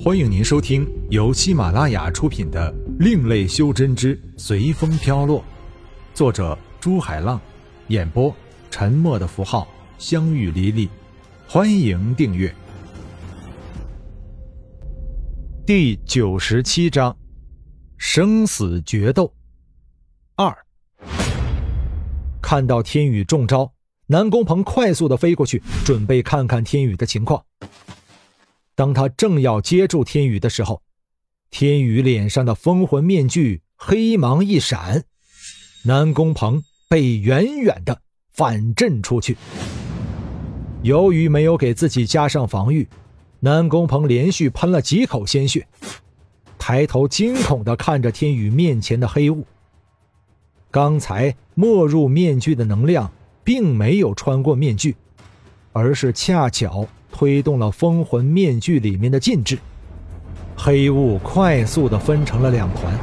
欢迎您收听由喜马拉雅出品的《另类修真之随风飘落》，作者朱海浪，演播沉默的符号、相遇离离。欢迎订阅。第九十七章：生死决斗二。看到天宇中招，南宫鹏快速的飞过去，准备看看天宇的情况。当他正要接住天宇的时候，天宇脸上的封魂面具黑芒一闪，南宫鹏被远远的反震出去。由于没有给自己加上防御，南宫鹏连续喷了几口鲜血，抬头惊恐的看着天宇面前的黑雾。刚才没入面具的能量并没有穿过面具，而是恰巧。推动了封魂面具里面的禁制，黑雾快速的分成了两团，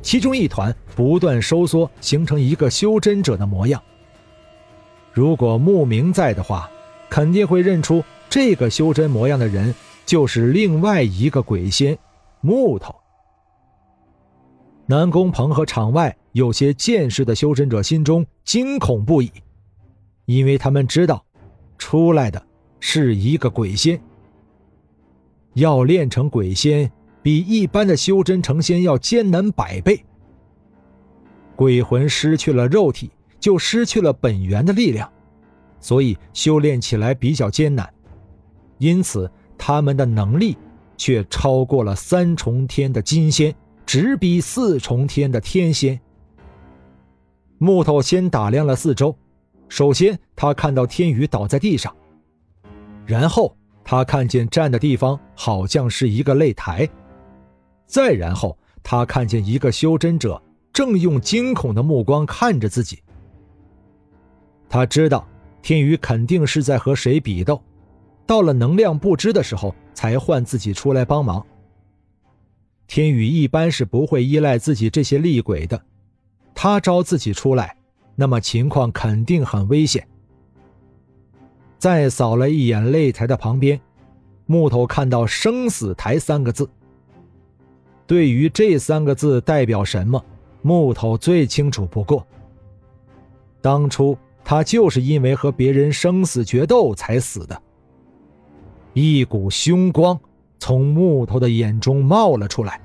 其中一团不断收缩，形成一个修真者的模样。如果慕名在的话，肯定会认出这个修真模样的人就是另外一个鬼仙木头。南宫鹏和场外有些见识的修真者心中惊恐不已，因为他们知道，出来的。是一个鬼仙，要练成鬼仙，比一般的修真成仙要艰难百倍。鬼魂失去了肉体，就失去了本源的力量，所以修炼起来比较艰难。因此，他们的能力却超过了三重天的金仙，直逼四重天的天仙。木头先打量了四周，首先他看到天宇倒在地上。然后他看见站的地方好像是一个擂台，再然后他看见一个修真者正用惊恐的目光看着自己。他知道天宇肯定是在和谁比斗，到了能量不支的时候才唤自己出来帮忙。天宇一般是不会依赖自己这些厉鬼的，他招自己出来，那么情况肯定很危险。再扫了一眼擂台的旁边，木头看到“生死台”三个字。对于这三个字代表什么，木头最清楚不过。当初他就是因为和别人生死决斗才死的。一股凶光从木头的眼中冒了出来，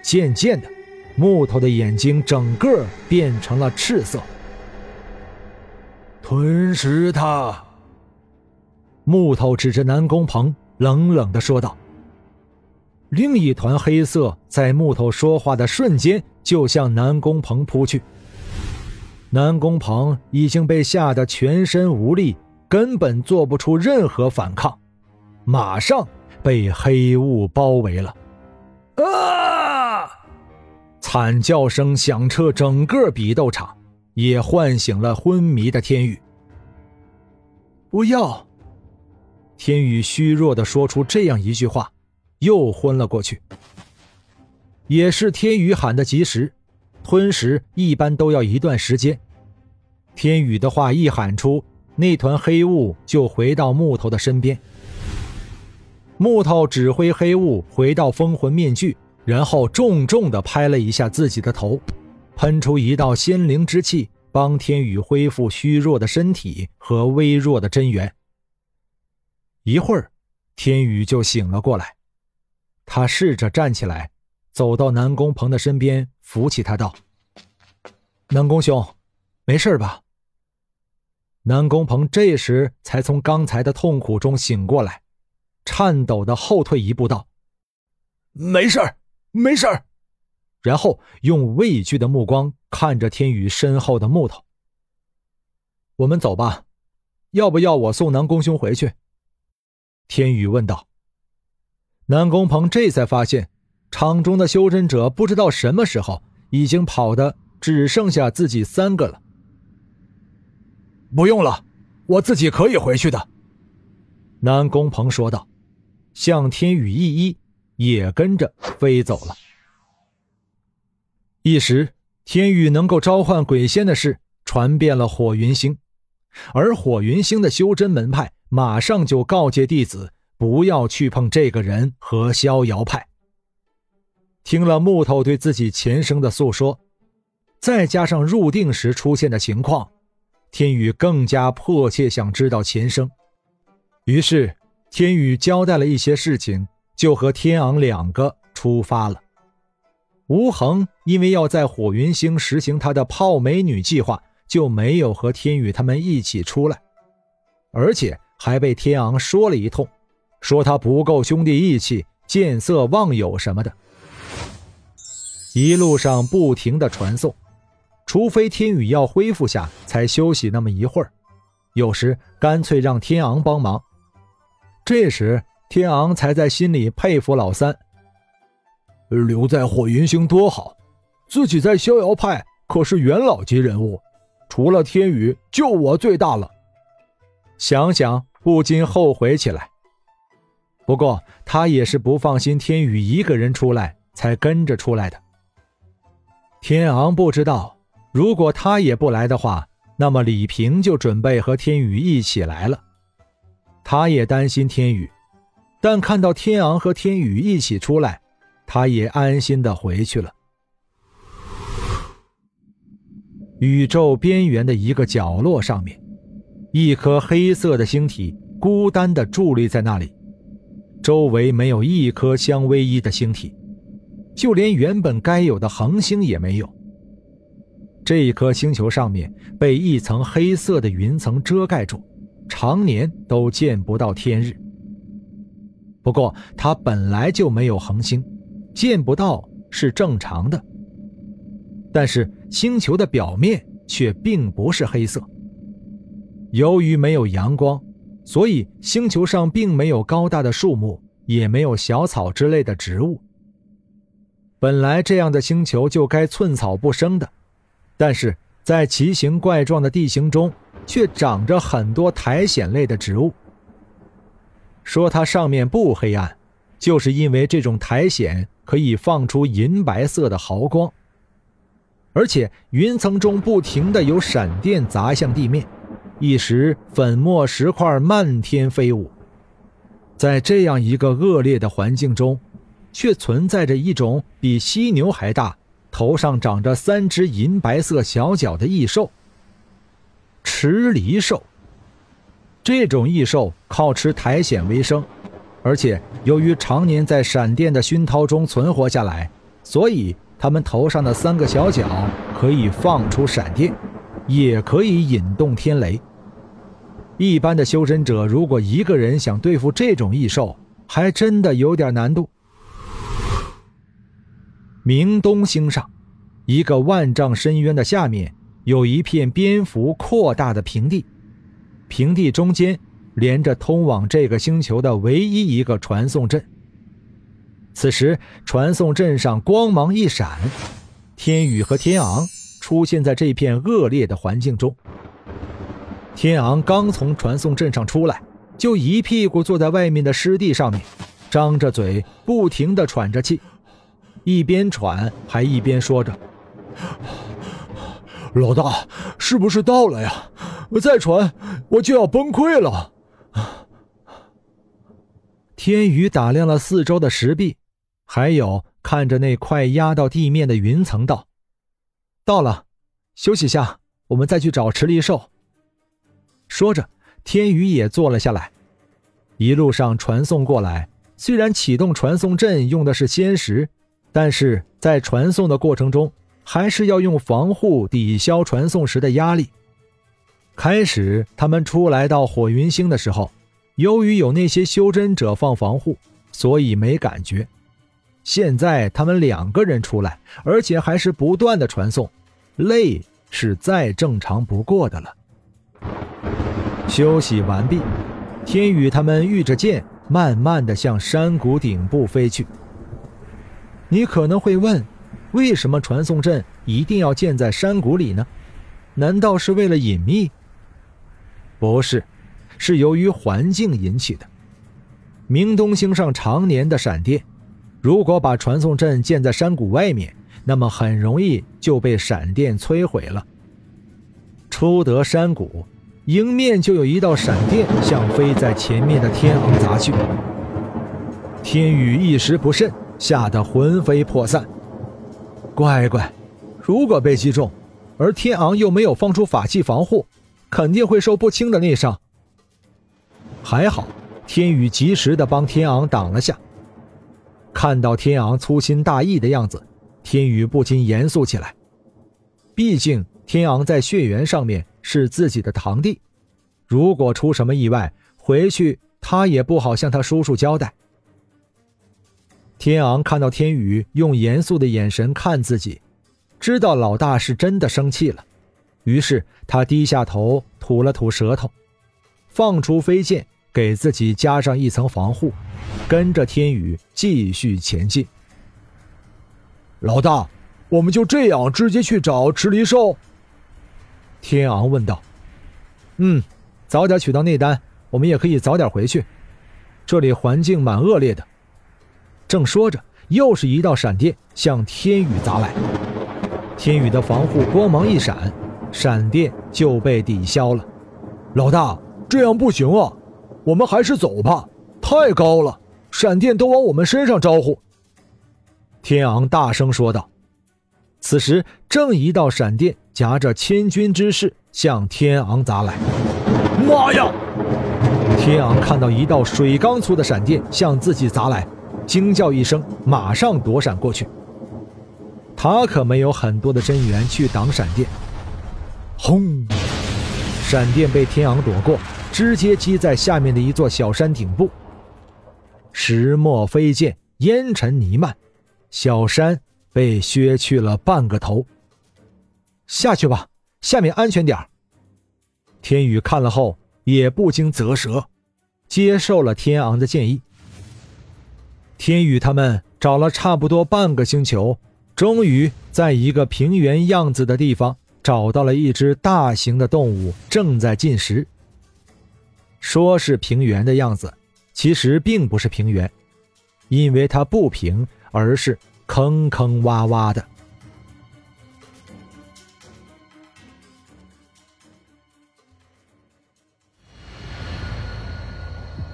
渐渐的，木头的眼睛整个变成了赤色。吞食他。木头指着南宫鹏，冷冷的说道：“另一团黑色在木头说话的瞬间就向南宫鹏扑去。南宫鹏已经被吓得全身无力，根本做不出任何反抗，马上被黑雾包围了。啊！惨叫声响彻整个比斗场，也唤醒了昏迷的天宇。不要！天宇虚弱的说出这样一句话，又昏了过去。也是天宇喊的及时，吞食一般都要一段时间。天宇的话一喊出，那团黑雾就回到木头的身边。木头指挥黑雾回到封魂面具，然后重重的拍了一下自己的头，喷出一道仙灵之气，帮天宇恢复虚弱的身体和微弱的真元。一会儿，天宇就醒了过来。他试着站起来，走到南宫鹏的身边，扶起他道：“南宫兄，没事吧？”南宫鹏这时才从刚才的痛苦中醒过来，颤抖的后退一步道：“没事没事然后用畏惧的目光看着天宇身后的木头：“我们走吧，要不要我送南宫兄回去？”天宇问道：“南宫鹏这才发现，场中的修真者不知道什么时候已经跑的只剩下自己三个了。不用了，我自己可以回去的。”南宫鹏说道，向天宇一一，也跟着飞走了。一时，天宇能够召唤鬼仙的事传遍了火云星，而火云星的修真门派。马上就告诫弟子不要去碰这个人和逍遥派。听了木头对自己前生的诉说，再加上入定时出现的情况，天宇更加迫切想知道前生。于是，天宇交代了一些事情，就和天昂两个出发了。吴恒因为要在火云星实行他的泡美女计划，就没有和天宇他们一起出来，而且还被天昂说了一通，说他不够兄弟义气、见色忘友什么的。一路上不停的传送，除非天宇要恢复下才休息那么一会儿，有时干脆让天昂帮忙。这时天昂才在心里佩服老三。留在火云星多好，自己在逍遥派可是元老级人物，除了天宇就我最大了。想想不禁后悔起来。不过他也是不放心天宇一个人出来，才跟着出来的。天昂不知道，如果他也不来的话，那么李平就准备和天宇一起来了。他也担心天宇，但看到天昂和天宇一起出来，他也安心的回去了。宇宙边缘的一个角落上面，一颗黑色的星体孤单的伫立在那里，周围没有一颗相偎依的星体。就连原本该有的恒星也没有。这一颗星球上面被一层黑色的云层遮盖住，常年都见不到天日。不过它本来就没有恒星，见不到是正常的。但是星球的表面却并不是黑色。由于没有阳光，所以星球上并没有高大的树木，也没有小草之类的植物。本来这样的星球就该寸草不生的，但是在奇形怪状的地形中，却长着很多苔藓类的植物。说它上面不黑暗，就是因为这种苔藓可以放出银白色的毫光，而且云层中不停的有闪电砸向地面，一时粉末石块漫天飞舞。在这样一个恶劣的环境中。却存在着一种比犀牛还大、头上长着三只银白色小角的异兽——池离兽。这种异兽靠吃苔藓为生，而且由于常年在闪电的熏陶中存活下来，所以它们头上的三个小角可以放出闪电，也可以引动天雷。一般的修真者如果一个人想对付这种异兽，还真的有点难度。明东星上，一个万丈深渊的下面，有一片蝙蝠扩大的平地。平地中间连着通往这个星球的唯一一个传送阵。此时，传送阵上光芒一闪，天宇和天昂出现在这片恶劣的环境中。天昂刚从传送阵上出来，就一屁股坐在外面的湿地上面，张着嘴，不停地喘着气。一边喘还一边说着：“老大，是不是到了呀？我再喘我就要崩溃了。”天宇打量了四周的石壁，还有看着那快压到地面的云层，道：“到了，休息下，我们再去找池力兽。”说着，天宇也坐了下来。一路上传送过来，虽然启动传送阵用的是仙石。但是在传送的过程中，还是要用防护抵消传送时的压力。开始他们出来到火云星的时候，由于有那些修真者放防护，所以没感觉。现在他们两个人出来，而且还是不断的传送，累是再正常不过的了。休息完毕，天宇他们御着剑，慢慢的向山谷顶部飞去。你可能会问，为什么传送阵一定要建在山谷里呢？难道是为了隐秘？不是，是由于环境引起的。明东星上常年的闪电，如果把传送阵建在山谷外面，那么很容易就被闪电摧毁了。出得山谷，迎面就有一道闪电向飞在前面的天昂砸去。天宇一时不慎，吓得魂飞魄散。乖乖，如果被击中，而天昂又没有放出法器防护，肯定会受不轻的内伤。还好，天宇及时的帮天昂挡了下。看到天昂粗心大意的样子，天宇不禁严肃起来。毕竟天昂在血缘上面是自己的堂弟，如果出什么意外，回去他也不好向他叔叔交代。天昂看到天宇用严肃的眼神看自己，知道老大是真的生气了，于是他低下头吐了吐舌头，放出飞剑，给自己加上一层防护，跟着天宇继续前进。老大，我们就这样直接去找池离兽？天昂问道。嗯，早点取到内丹，我们也可以早点回去。这里环境蛮恶劣的。正说着，又是一道闪电向天宇砸来。天宇的防护光芒一闪，闪电就被抵消了。老大，这样不行啊，我们还是走吧，太高了，闪电都往我们身上招呼。天昂大声说道。此时，正一道闪电夹着千钧之势向天昂砸来。妈呀！天昂看到一道水缸粗的闪电向自己砸来。惊叫一声，马上躲闪过去。他可没有很多的真元去挡闪电。轰！闪电被天昂躲过，直接击在下面的一座小山顶部。石墨飞溅，烟尘弥漫，小山被削去了半个头。下去吧，下面安全点天宇看了后也不经啧舌，接受了天昂的建议。天宇他们找了差不多半个星球，终于在一个平原样子的地方找到了一只大型的动物正在进食。说是平原的样子，其实并不是平原，因为它不平，而是坑坑洼洼的。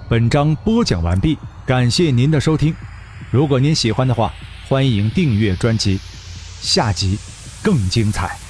本章播讲完毕。感谢您的收听，如果您喜欢的话，欢迎订阅专辑，下集更精彩。